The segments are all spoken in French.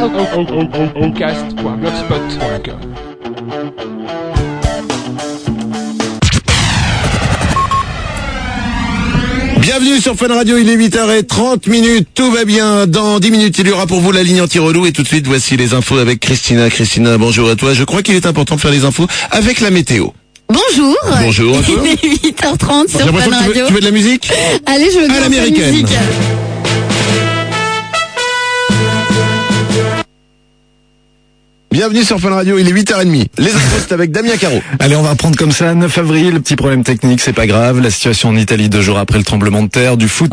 Oncast.blogspot.com Bienvenue sur Fun Radio, il est 8h30 minutes, tout va bien. Dans 10 minutes, il y aura pour vous la ligne anti-relou et tout de suite, voici les infos avec Christina. Christina, bonjour à toi. Je crois qu'il est important de faire les infos avec la météo. Bonjour. Bonjour. Il est 8h30 sur Fun que tu veux, Radio. tu veux de la musique? Allez, je veux de l'américaine. musique. Bienvenue sur Fun Radio, il est 8h30. Les infos, avec Damien Caro. Allez, on va reprendre comme ça. 9 avril, petit problème technique, c'est pas grave. La situation en Italie deux jours après le tremblement de terre, du foot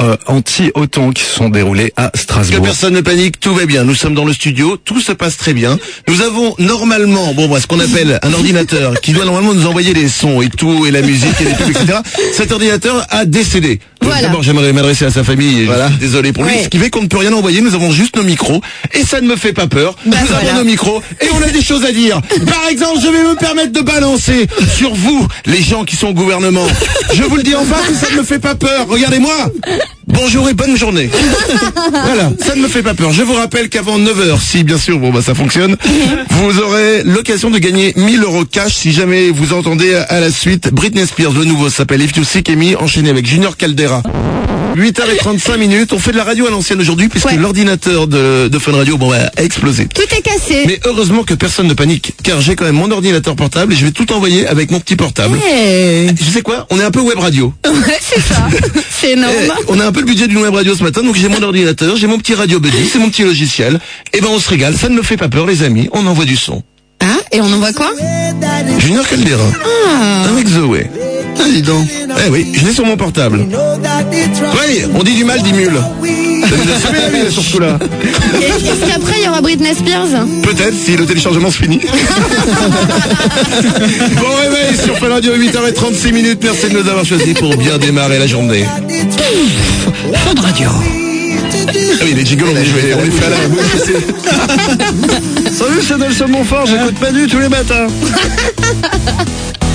euh, anti-OTAN qui se sont déroulés à Que Strasbourg. personne ne panique, tout va bien. Nous sommes dans le studio, tout se passe très bien. Nous avons normalement, bon, moi, ce qu'on appelle un ordinateur qui doit normalement nous envoyer les sons et tout, et la musique et les trucs, etc. Cet ordinateur a décédé. Voilà. D'abord, j'aimerais m'adresser à sa famille. Et je Voilà. suis désolé pour lui. Ouais. Ce qui fait qu'on ne peut rien envoyer. Nous avons juste nos micros et ça ne me fait pas peur. Bah, nous voilà. avons nos micros et on a des choses à dire. Par exemple, je vais me permettre de balancer sur vous, les gens qui sont au gouvernement. Je vous le dis en face, ça ne me fait pas peur. Regardez-moi. Bonjour et bonne journée. Voilà, ça ne me fait pas peur. Je vous rappelle qu'avant 9h, si bien sûr, bon bah ça fonctionne, vous aurez l'occasion de gagner 1000 euros cash si jamais vous entendez à la suite Britney Spears, le nouveau s'appelle If You Seek Me, enchaîné avec Junior Caldera. 8h35 minutes, on fait de la radio à l'ancienne aujourd'hui puisque Ouais. l'ordinateur de, de Fun Radio bon, bah, a explosé. Tout est cassé. Mais heureusement que personne ne panique, car j'ai quand même mon ordinateur portable et je vais tout envoyer avec mon petit portable. Eh, Tu sais quoi? On est un peu web radio. ouais, c'est ça. C'est énorme. Eh, on a un peu le budget d'une web radio ce matin, donc j'ai mon ordinateur, j'ai mon petit radio buddy, c'est mon petit logiciel. Et ben on se régale, ça ne me fait pas peur les amis, on envoie du son. Ah, et on envoie quoi? Junior Caldera, Ah. avec Zoé. Ah dis donc. Eh oui, je l'ai sur mon portable. Ouais, on dit du mal, dit mule. Ça nous a sauvé la vie, surtout là. Et Est-ce qu'après, il y aura Britney Spears Peut-être si le téléchargement se finit. bon réveil sur Fun Radio 8h36 minutes. Merci de nous avoir choisis pour bien démarrer la journée. Fun Radio. Ah oui, les jingles, on les, jouait- on les fait à la bouche. Salut, c'est Nelson Montfort, j'écoute pas du tous les matins.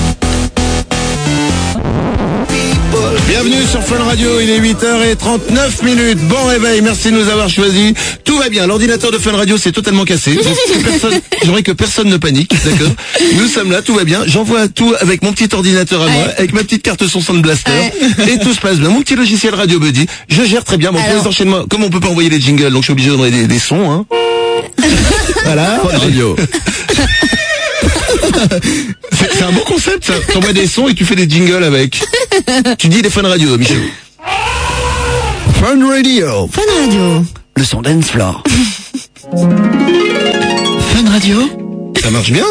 Bienvenue sur Fun Radio, il est 8h39 minutes. Bon réveil, merci de nous avoir choisis. Tout va bien, l'ordinateur de Fun Radio s'est totalement cassé. Donc, que personne- J'aimerais que personne ne panique, d'accord Nous sommes là, tout va bien. J'envoie tout avec mon petit ordinateur à moi, Ouais. avec ma petite carte son Sound Blaster. Et tout se passe bien. Mon petit logiciel Radio Buddy, je gère très bien. Bon, pour Alors. les enchaînements, comme on peut pas envoyer les jingles, donc je suis obligé d'envoyer des, des sons. Hein. voilà. Radio. C'est un bon concept, ça. T'envoies des sons et tu fais des jingles avec. tu dis des fun radio, Michel. Fun Radio, Fun Radio. le son dance floor. Fun Radio Ça marche bien.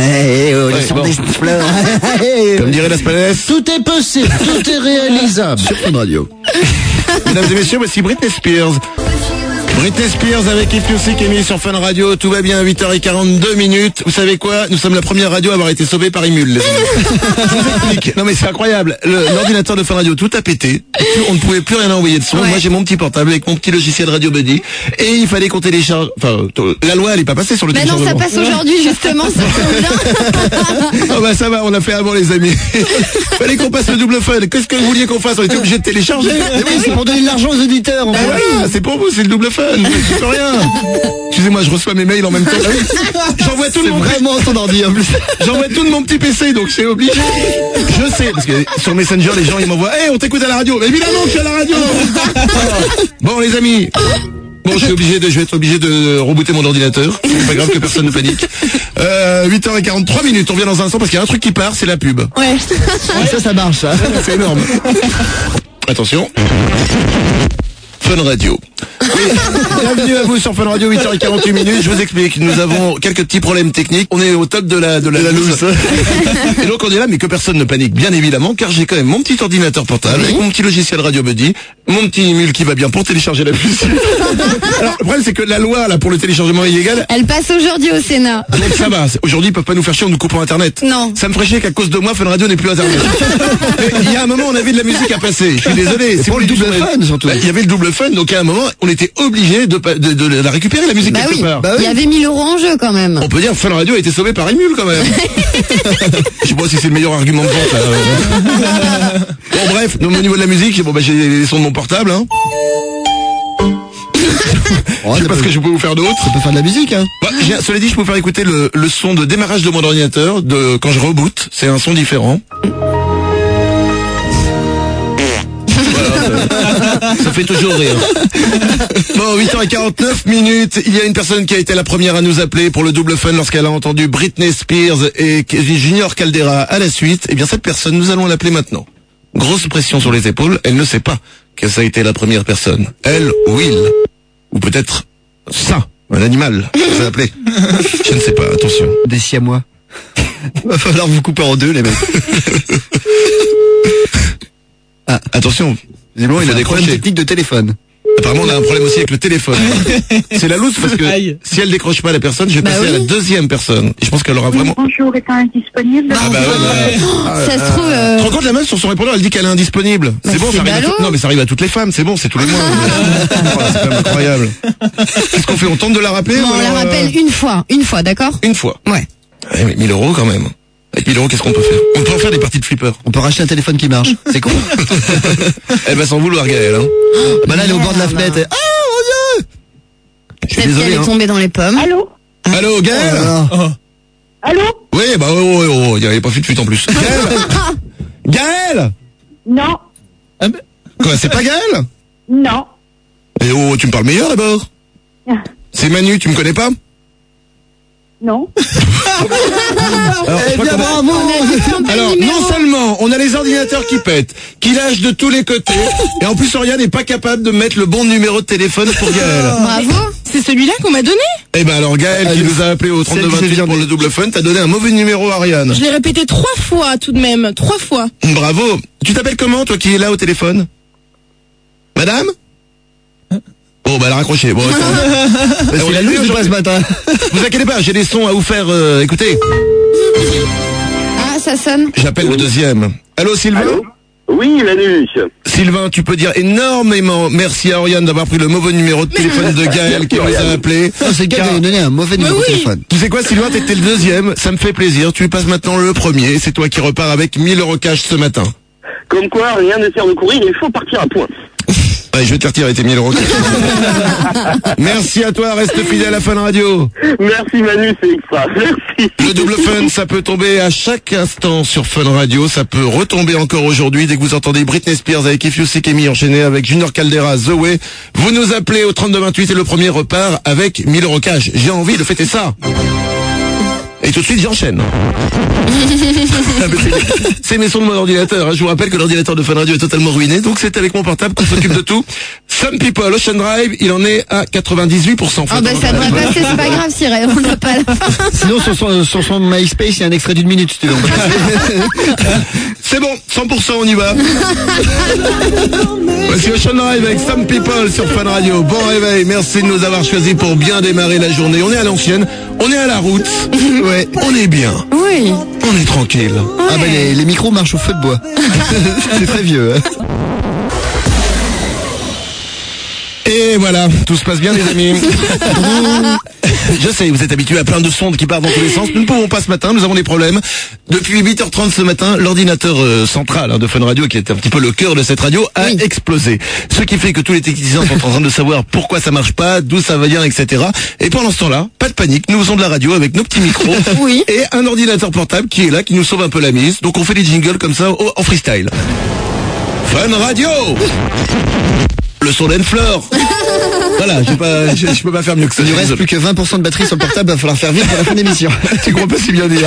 Eh, oh, Ouais, le son bon. dance floor. Comme dirait Palais. Tout est possible, tout est réalisable. Sur Fun Radio. Mesdames et messieurs, voici Britney Spears. Britney Spears avec If You Seek Me sur Fun Radio. Tout va bien, 8h42 minutes. Vous savez quoi? Nous sommes la première radio à avoir été sauvée par Imul. Non mais c'est incroyable. Le- L'ordinateur de Fun Radio, tout a pété. On ne pouvait plus rien envoyer de son. Ouais. Moi j'ai mon petit portable avec mon petit logiciel Radio Buddy. Et il fallait qu'on télécharge... Enfin, la loi elle est pas passée sur le Mais non, ça passe aujourd'hui, justement, ça. Ah bah ça va, on a fait avant les amis. Fallait qu'on passe le double fun. Qu'est-ce que vous vouliez qu'on fasse? On était obligé de télécharger. Oui, c'est pour donner de l'argent aux éditeurs. en Ah c'est pour vous, c'est le double fun. Je peux rien. Excusez-moi, je reçois mes mails en même temps. Ah oui. J'envoie tout mon vraiment ton ordi en plus. J'envoie tout de mon petit PC, donc c'est obligé. Je sais, parce que sur Messenger, les gens ils m'envoient, hey, on t'écoute à la radio. Mais évidemment que je suis à la radio. bon, les amis. Bon, je suis obligé de, je vais être obligé de rebooter mon ordinateur. C'est pas grave que personne ne panique. Euh, 8h43 minutes, on vient dans un instant parce qu'il y a un truc qui part, c'est la pub. Ouais. Ça, ça marche, ça. C'est énorme. Attention. Fun Radio. Oui, bienvenue à vous sur Fun Radio, 8h48 minutes. Je vous explique, nous avons quelques petits problèmes techniques. On est au top de la, de la, loose. Et donc on est là, mais que personne ne panique, bien évidemment, car j'ai quand même mon petit ordinateur portable, avec mon petit logiciel Radio Buddy, mon petit mule qui va bien pour télécharger la musique. Alors, le problème, c'est que la loi, là, pour le téléchargement illégal, Elle passe aujourd'hui au Sénat. donc ça va. Aujourd'hui, ils peuvent pas nous faire chier en nous coupant Internet. Non. Ça me ferait chier qu'à cause de moi, Fun Radio n'est plus Internet. Il y a un moment, on avait de la musique à passer. Je suis désolé. C'est pour le double fun, surtout. Bah, Il y avait le double fun, donc à un moment, on était obligé de, pa- de, de la récupérer, la musique, Bah quelque oui. part. Il y avait 1000 euros en jeu quand même. On peut dire que Fun Radio a été sauvé par Emule quand même. Je sais pas si c'est le meilleur argument de vente. Là. bon bref, donc, au niveau de la musique, j'ai bon, bah, j'ai les sons de mon portable. Hein. Je sais pas ce que je peux vous faire d'autre. Ça peut faire de la musique, hein. Bah, cela dit, je peux vous faire écouter le, le son de démarrage de mon ordinateur de quand je reboot. C'est un son différent. Ça, ça fait toujours rire. Bon, 8h49 minutes. Il y a une personne qui a été la première à nous appeler pour le double fun lorsqu'elle a entendu Britney Spears et Junior Caldera à la suite. Eh bien, cette personne, nous allons l'appeler maintenant. Grosse pression sur les épaules. Elle ne sait pas que ça a été la première personne. Elle, Will. Ou peut-être ça, un animal. Vous appelé. Je ne sais pas, attention. Des siamois. Va falloir vous couper en deux, les mecs. Ah, attention. Visiblement, il a un problème décroché. technique de téléphone. Apparemment, on a un problème aussi avec le téléphone. C'est la loose parce que Aïe. si elle décroche pas la personne, je vais Bah passer à la oui. deuxième personne. Et je pense qu'elle aura vraiment... Bonjour, est indisponible Ah bah ouais, bah, Ça se trouve, Tu te euh, rends compte, la meuf sur son répondeur, elle dit qu'elle est indisponible. Bah, c'est bon, c'est ça arrive à ballot. tout- Non, mais ça arrive à toutes les femmes, c'est bon, c'est tous les mois. Oh, c'est quand même incroyable. Qu'est-ce qu'on fait On tente de la rappeler non, ou on la alors, euh, rappelle une fois, une fois, d'accord? Une fois. Ouais. Ouais, mais 1000 euros quand même. Avec 1000 euros, qu'est-ce qu'on peut faire? On peut en faire des parties de flipper. On peut racheter un téléphone qui marche. C'est con. Elle va s'en vouloir, Gaëlle. Hein. bah là, elle est au bord de la fenêtre. Ah, mon dieu Je suis désolé. qu'elle est Hein. tombée dans les pommes. Allô? Allô, Gaëlle Ah. Allô? Oui, bah oh, oh, oh, il n'y avait pas fait de fuite en plus. Gaëlle Gaëlle Non, Quoi, c'est pas Gaëlle non. Eh oh, tu me parles meilleur d'abord C'est Manu, tu me connais pas? Non. Alors, Eh bien, bravo Alors, non seulement on a les ordinateurs qui pètent, qui lâchent de tous les côtés, et en plus Oriane n'est pas capable de mettre le bon numéro de téléphone pour Gaëlle. Bravo. C'est celui-là qu'on m'a donné Eh ben alors Gaëlle qui nous a appelé au Celle qui s'est 3228 viandée. pour le double fun, t'as donné un mauvais numéro à Ariane. Je l'ai répété trois fois tout de même, trois fois. Bravo. Tu t'appelles comment toi qui es là au téléphone? Madame? Bon bah elle a raccroché. Bon. C'est la loose ou pas ce matin vous inquiétez pas, j'ai des sons à vous faire euh, écouter. Ah, ça sonne. J'appelle le deuxième. Allô Sylvain Allô Oui, Manus. Sylvain, tu peux dire énormément merci à Oriane d'avoir pris le mauvais numéro de téléphone de Gaël qui nous a appelé. Non, c'est gars qui a donné un mauvais numéro de téléphone. Tu sais quoi Sylvain, t'étais le deuxième, ça me fait plaisir. Tu passes maintenant le premier, c'est toi qui repars avec 1000 euros cash ce matin. Comme quoi, rien ne sert de courir, il faut partir à point. Allez, je vais te faire tirer tes 1000 euros. Merci à toi, reste fidèle à Fun Radio. Merci Manu, c'est extra. Merci. Le double fun, ça peut tomber à chaque instant sur Fun Radio. Ça peut retomber encore aujourd'hui dès que vous entendez Britney Spears avec If You Seek Amy enchaîné avec Junior Caldera, The Way. Vous nous appelez au 3228 et le premier repart avec 1000 euros cash. J'ai envie de fêter ça. Et tout de suite, j'enchaîne. C'est mes sons de mon ordinateur. hein. Je vous rappelle que l'ordinateur de Fun Radio est totalement ruiné, donc c'est avec mon portable qu'on s'occupe de tout. Some People, Ocean Drive, il en est à 98%. Ah bah ça devrait passer, c'est pas grave, Cyril, on l'a pas à la fin. Sinon, sur son, sur son MySpace, il y a un extrait d'une minute, si tu veux. C'est bon, 100% on y va. Voici Ocean Drive avec Some People sur Fun Radio. Bon réveil, merci de nous avoir choisis pour bien démarrer la journée. On est à l'ancienne, on est à la route. Ouais, on est bien, Oui. on est tranquille. Ah bah les, les micros marchent au feu de bois. c'est très vieux. hein. Et voilà, tout se passe bien les amis. Je sais, vous êtes habitués à plein de sondes qui partent dans tous les sens. Nous ne pouvons pas ce matin, nous avons des problèmes. Depuis 8h30 ce matin, l'ordinateur euh, central hein, de Fun Radio, qui est un petit peu le cœur de cette radio, a Oui. explosé. Ce qui fait que tous les techniciens sont en train de savoir pourquoi ça marche pas, d'où ça vient, etc. Et pendant ce temps-là, pas de panique, nous faisons de la radio avec nos petits micros Oui. et un ordinateur portable qui est là, qui nous sauve un peu la mise. Donc on fait des jingles comme ça en freestyle. Fun Radio Le son d'Enfleur Voilà, je, pas, je, je peux pas faire mieux que ça. Il ne reste plus que 20% de batterie sur le portable, va falloir faire vite pour la fin de l'émission. Tu crois pas si bien dire.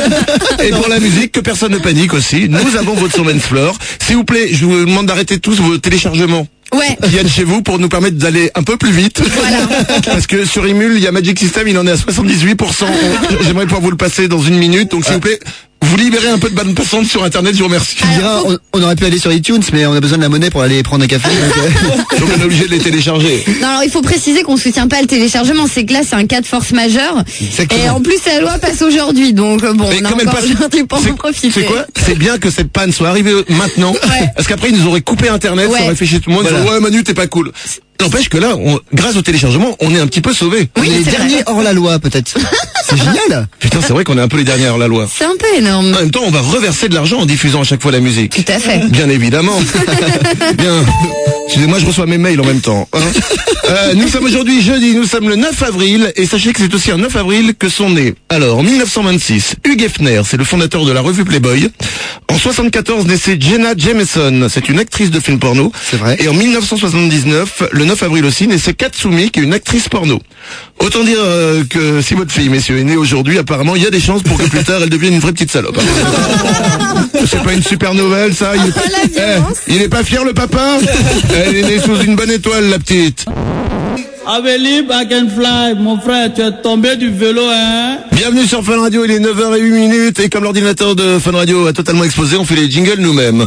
Et pour la musique, que personne ne panique aussi, nous avons votre son d'Enfleur. S'il vous plaît, je vous demande d'arrêter tous vos téléchargements Ouais. qui viennent chez vous pour nous permettre d'aller un peu plus vite. Voilà. Parce que sur Emule, il y a Magic System, il en est à 78%. On- J'aimerais pouvoir vous le passer dans une minute. Donc s'il vous plaît, vous libérez un peu de bande passante sur Internet, je vous remercie. Tu me diras, on, on aurait pu aller sur iTunes, mais on a besoin de la monnaie pour aller prendre un café. donc, euh, Donc on est obligé de les télécharger. Non, alors il faut préciser qu'on soutient pas le téléchargement, c'est que là c'est un cas de force majeure. Exactement. Et en plus la loi passe aujourd'hui, donc bon, Mais on a encore aujourd'hui pour c'est- en profiter. C'est quoi? C'est bien que cette panne soit arrivée maintenant. Ouais. Parce qu'après, ils nous auraient coupé Internet, Ouais. ça aurait fait chier tout le monde. Voilà. Ouais, Manu, t'es pas cool. N'empêche que là, on- grâce au téléchargement, on est un petit peu sauvés. on est les derniers hors la loi, peut-être. C'est génial. Putain, c'est vrai qu'on est un peu les derniers hors la loi. C'est un peu énorme. En même temps, on va reverser de l'argent en diffusant à chaque fois la musique. Tout à fait. Bien évidemment. Bien. Excusez-moi, je reçois mes mails en même temps. hein. Euh, nous sommes aujourd'hui jeudi, nous sommes le 9 avril, et sachez que c'est aussi un 9 avril que sont nés. Alors, en 1926, Hugh Hefner, c'est le fondateur de la revue Playboy. En 74, naissait Jenna Jameson, c'est une actrice de film porno. C'est vrai. Et en 1979, le 9 avril aussi, naissait Katsumi, qui est une actrice porno. Autant dire euh, que si votre fille, messieurs, est née aujourd'hui, apparemment, il y a des chances pour que plus tard, elle devienne une vraie petite salope. C'est pas une super nouvelle, ça il, Eh, il est pas fier, le papa Elle est née sous une bonne étoile, la petite. Amélie Bakenfly, mon frère, tu es tombé du vélo, hein Bienvenue sur Fun Radio, il est 9h08 minutes et comme l'ordinateur de Fun Radio a totalement explosé, on fait les jingles nous-mêmes.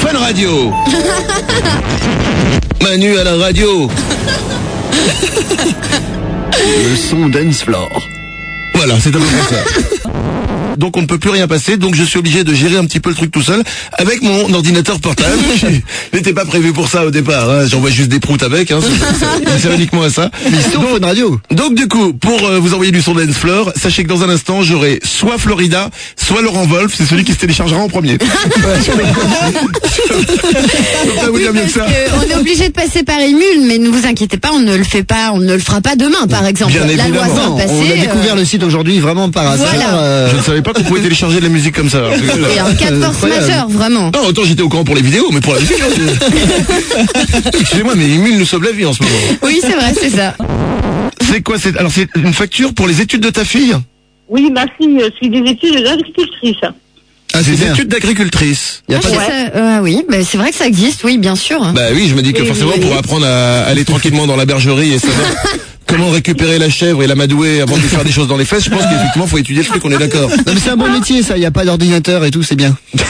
Fun Radio Manu à la radio Le son dance floor. Voilà, c'est à peu ça. Donc on ne peut plus rien passer, donc je suis obligé de gérer un petit peu le truc tout seul avec mon ordinateur portable. Je n'étais pas prévu pour ça au départ, hein. j'envoie juste des proutes avec, hein. c'est c'est uniquement à ça. Mais sur Fun Radio. Donc du coup, pour euh, vous envoyer du son dance floor, sachez que dans un instant, j'aurai soit Florida, soit Laurent Wolf, c'est celui qui se téléchargera en premier. Dire mieux que ça. Que on est obligé de passer par Emule, mais ne vous inquiétez pas, on ne le fait pas, on ne le fera pas demain, par exemple. Bien La loi évidemment. On a découvert euh, le site aujourd'hui vraiment par hasard. Voilà. euh, Je ne savais pas qu'on pouvait télécharger de la musique comme ça. C'est un cas de force majeure, vraiment. Non, autant j'étais au courant pour les vidéos, mais pour la musique, hein, excusez-moi, mais Emile nous sauve la vie en ce moment. Oui, c'est vrai, c'est ça. C'est quoi c'est Alors c'est une facture pour les études de ta fille? Oui, ma fille suit des études d'agricultrice. Ah, c'est Des bien. études d'agricultrice. Y a Ah, pas ça, euh, oui, bah, c'est vrai que ça existe, oui, bien sûr. Bah oui, je me dis que Oui, forcément oui, pour apprendre à aller tranquillement dans la bergerie et savoir comment récupérer la chèvre et l'amadouer avant de lui faire des choses dans les fesses, je pense qu'effectivement faut étudier le truc, on est d'accord. Non mais c'est un bon métier ça, il y a pas d'ordinateur et tout, c'est bien. si,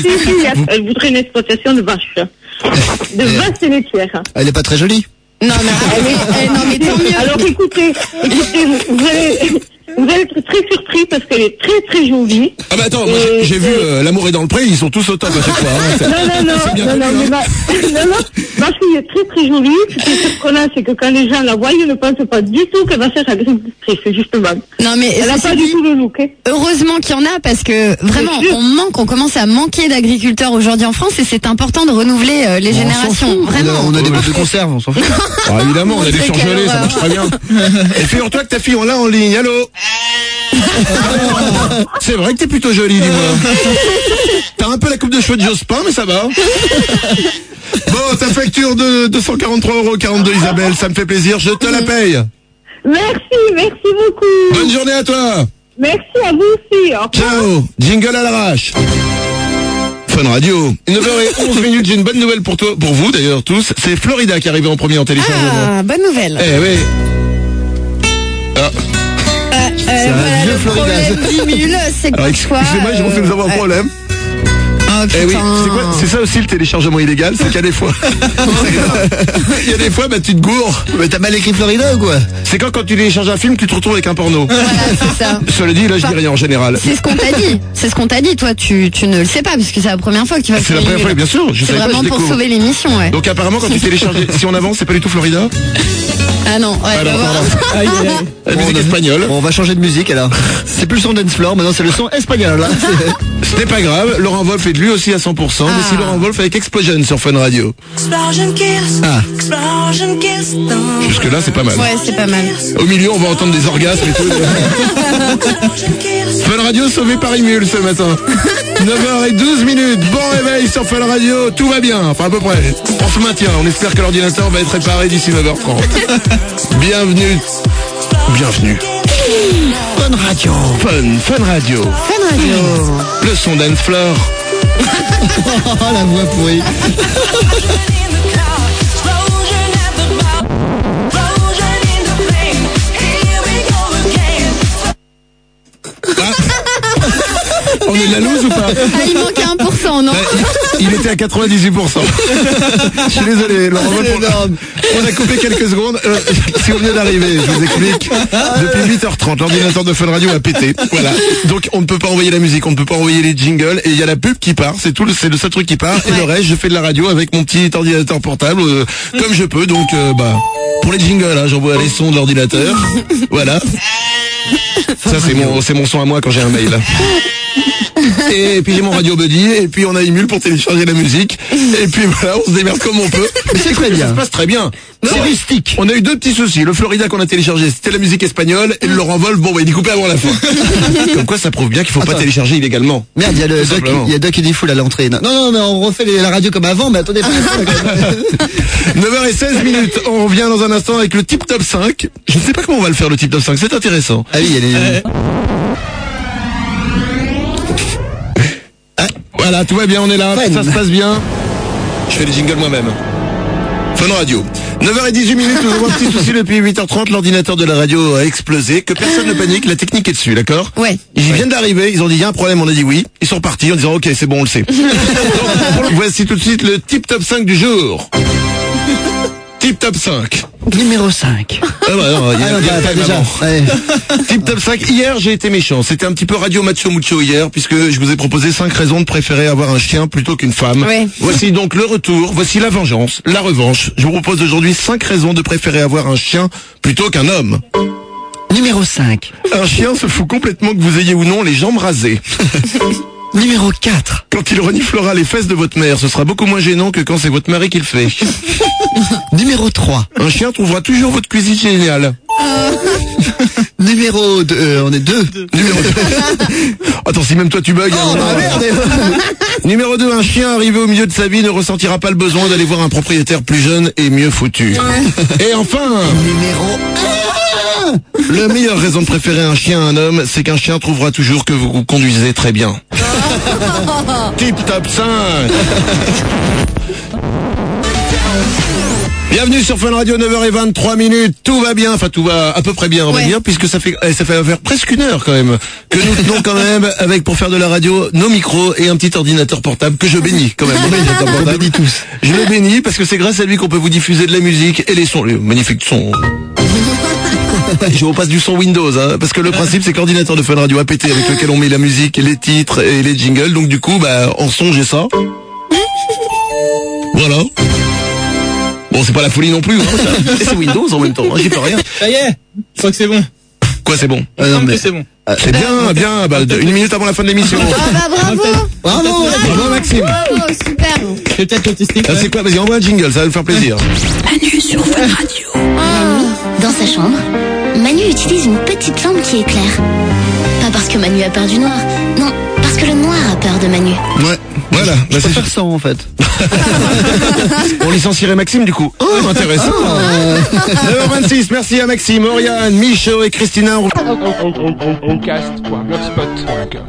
si, elle voudrait une exploitation de vaches. De vaches et laitières. Elle est pas très jolie. Non, mais, elle est- elle- non, mais tant mieux. Alors écoutez, écoutez, vous, vous allez, vous allez être très surpris parce qu'elle est très très jolie. Ah bah attends, moi, j'ai- vu euh, L'amour est dans le pré, ils sont tous au top à chaque fois. hein. Non, non, non, non, non, mais hein. ma, non, non, ma fille est très très jolie. Ce qui est surprenant, c'est que quand les gens la voient, ils ne pensent pas du tout qu'elle va faire agricultrice, justement. Non, mais Elle n'a pas du tout le look. hein. heureusement qu'il y en a parce que vraiment, on manque, on commence à manquer d'agriculteurs aujourd'hui en France et c'est important de renouveler euh, les générations. fout. On a- Vraiment. On a des boîtes de conserve, on s'en fout. Ah, évidemment, on a des surgelés, ça marche très bien. Et figure-toi que ta fille, on l'a en ligne, allô C'est vrai que t'es plutôt jolie, dis-moi. T'as un peu la coupe de cheveux de Jospin, mais ça va. Bon, ta facture de 243,42 Isabelle, ça me fait plaisir, je te la paye. Merci, merci beaucoup. Bonne journée à toi. Merci à vous aussi. Au. Ciao. Jingle à l'arrache. Fun Radio. 9h11 minutes, j'ai une bonne nouvelle pour toi, pour vous d'ailleurs tous. C'est Florida qui est arrivé en premier en téléchargement. Ah, bonne nouvelle. Eh oui. Euh, un voilà vieux le Florida. problème d'Imule, c'est parfois, excusez-moi, je nous avons un problème. Oh Eh oui, c'est quoi C'est ça aussi le téléchargement illégal, c'est qu'il y a des fois. Il y a des fois, bah tu te gourres. Mais t'as mal écrit Florida ou quoi? C'est quand quand tu télécharges un film, tu te retrouves avec un porno. Voilà, c'est ça. Cela dit, là je dis rien en général. C'est ce qu'on t'a dit. C'est ce qu'on t'a dit. Toi, tu, tu ne le sais pas puisque c'est la première fois que tu vas C'est la première fois, bien sûr. Je C'est pas, vraiment je pour découvre. sauver l'émission, ouais. Donc apparemment, quand tu télécharges, si on avance, c'est pas du tout Florida? Ah non, ouais, Alors, bah voilà. Aïe, aïe, aïe. La musique on a- espagnole. Bon, on va changer de musique alors. C'est plus le son dance floor, maintenant c'est le son espagnol. hein. Ce n'est pas grave. Laurent Wolf est de lui aussi à 100%. Mais Ah. si Laurent Wolf avec Explosion sur Fun Radio. Ah. Jusque là, c'est pas mal. Ouais, c'est pas mal. Au milieu, on va entendre des orgasmes et tout. Fun Radio sauvé par Imul ce matin. 9h12 minutes. Bon réveil sur Fun Radio. Tout va bien. Enfin, à peu près. On se maintient. On espère que l'ordinateur va être réparé d'ici 9h30. Bienvenue. Bienvenue. Fun Radio. Fun, Fun Radio. Fun Radio. Le son dance floor. Oh la voix pourrie. On est de la loose ou pas Ah, il manque 1%, non il, il était à 98%. Je suis désolé, Laurent. On a coupé quelques secondes. Euh, si vous venez d'arriver, je vous explique. Depuis 8h30, l'ordinateur de Fun Radio a pété. Voilà. Donc on ne peut pas envoyer la musique, on ne peut pas envoyer les jingles et il y a la pub qui part. C'est tout, le- c'est le seul truc qui part. Et le reste, je fais de la radio avec mon petit ordinateur portable euh, comme je peux. Donc euh, bah pour les jingles, hein, j'envoie les sons de l'ordinateur. Voilà. Ça c'est mon mon son à moi quand j'ai un mail. Et puis j'ai mon radio buddy. Et puis on a Emule pour télécharger la musique. Et puis voilà, on se démerde comme on peut. Mais c'est très Ça bien. se passe très bien. C'est rustique. On a eu deux petits soucis. Le Florida qu'on a téléchargé, c'était la musique espagnole. Et le Laurent Wolf, bon, bah, il est coupé avant la fin. Comme quoi, ça prouve bien qu'il faut pas Attends. télécharger illégalement. Merde, il y a le doc, il y a Doc Edifool à l'entrée. Non, non, mais on refait les- la radio comme avant, mais attendez. pas quand même. 9h16 minutes. On revient dans un instant avec le tip top 5. Je ne sais pas comment on va le faire, le tip top 5. C'est intéressant. ah oui, il y a les... Voilà, tout va bien, on est là, Fun. ça se passe bien. Je fais les jingles moi-même. Fun Radio. 9h18 minutes, nous avons un petit souci depuis 8h30, l'ordinateur de la radio a explosé. Que personne ne panique, la technique est dessus, d'accord Ouais. Ils viennent d'arriver, ils ont dit il y a un problème, on a dit oui. Ils sont partis en disant ok, c'est bon, on le sait. Donc, voici tout de suite le tip top 5 du jour. Tip top 5. Numéro 5. Ah bah non, il y a- Ah non, il y a bah, quand pas même déjà. avant. Ouais. Tip top 5. Hier, j'ai été méchant. C'était un petit peu radio macho mucho hier, puisque je vous ai proposé 5 raisons de préférer avoir un chien plutôt qu'une femme. Ouais. Voici donc le retour. Voici la vengeance, la revanche. Je vous propose aujourd'hui 5 raisons de préférer avoir un chien plutôt qu'un homme. Numéro 5. Un chien se fout complètement que vous ayez ou non les jambes rasées. Numéro 4. Quand il reniflera les fesses de votre mère, ce sera beaucoup moins gênant que quand c'est votre mari qui le fait. Numéro 3. Un chien trouvera toujours votre cuisine géniale. Numéro 2. on est deux. Numéro 2. Attends, si même toi tu bugs. Oh, hein. bah. Numéro 2, un chien arrivé au milieu de sa vie ne ressentira pas le besoin d'aller voir un propriétaire plus jeune et mieux foutu. Et enfin, Numéro 1. la meilleure raison de préférer un chien à un homme, c'est qu'un chien trouvera toujours que vous vous conduisez très bien. Tip top 5 Bienvenue sur Fun Radio 9h23 minutes. Tout va bien, enfin tout va à peu près bien, on va Ouais. dire, puisque ça fait eh, ça fait faire presque une heure quand même que nous tenons quand même avec pour faire de la radio nos micros et un petit ordinateur portable que je bénis quand même. tous. Je le bénis parce que c'est grâce à lui qu'on peut vous diffuser de la musique et les sons, les magnifiques sons. Je repasse du son Windows, hein, parce que le principe c'est que l'ordinateur de Fun Radio a pété avec lequel on met la musique, les titres et les jingles. Donc du coup, bah en son j'ai ça. Voilà. Bon, c'est pas la folie non plus. Hein, c'est Windows en même temps. hein, J'y peux rien. Ça y est, je crois que c'est bon. Quoi, c'est bon? Ah, non, mais- c'est bon. C'est bien, bien. Bah, de- une minute avant la fin de l'émission. Ah bah bravo Bravo. Bravo Maxime. Bravo, super C'est peut-être autistique. Ah, c'est quoi? Vas-y, envoie un jingle, ça va me faire plaisir. Dans sa chambre, Manu utilise une petite lampe qui éclaire. Pas parce que Manu a peur du noir, non, parce que le noir a peur de Manu. Ouais. Voilà. Bah, Je c'est préfère ça en fait. On licencierait Maxime du coup. Oh, intéressant. 9h26, merci à Maxime, Oriane, Michaud et Christina. Ocast.blogspot.com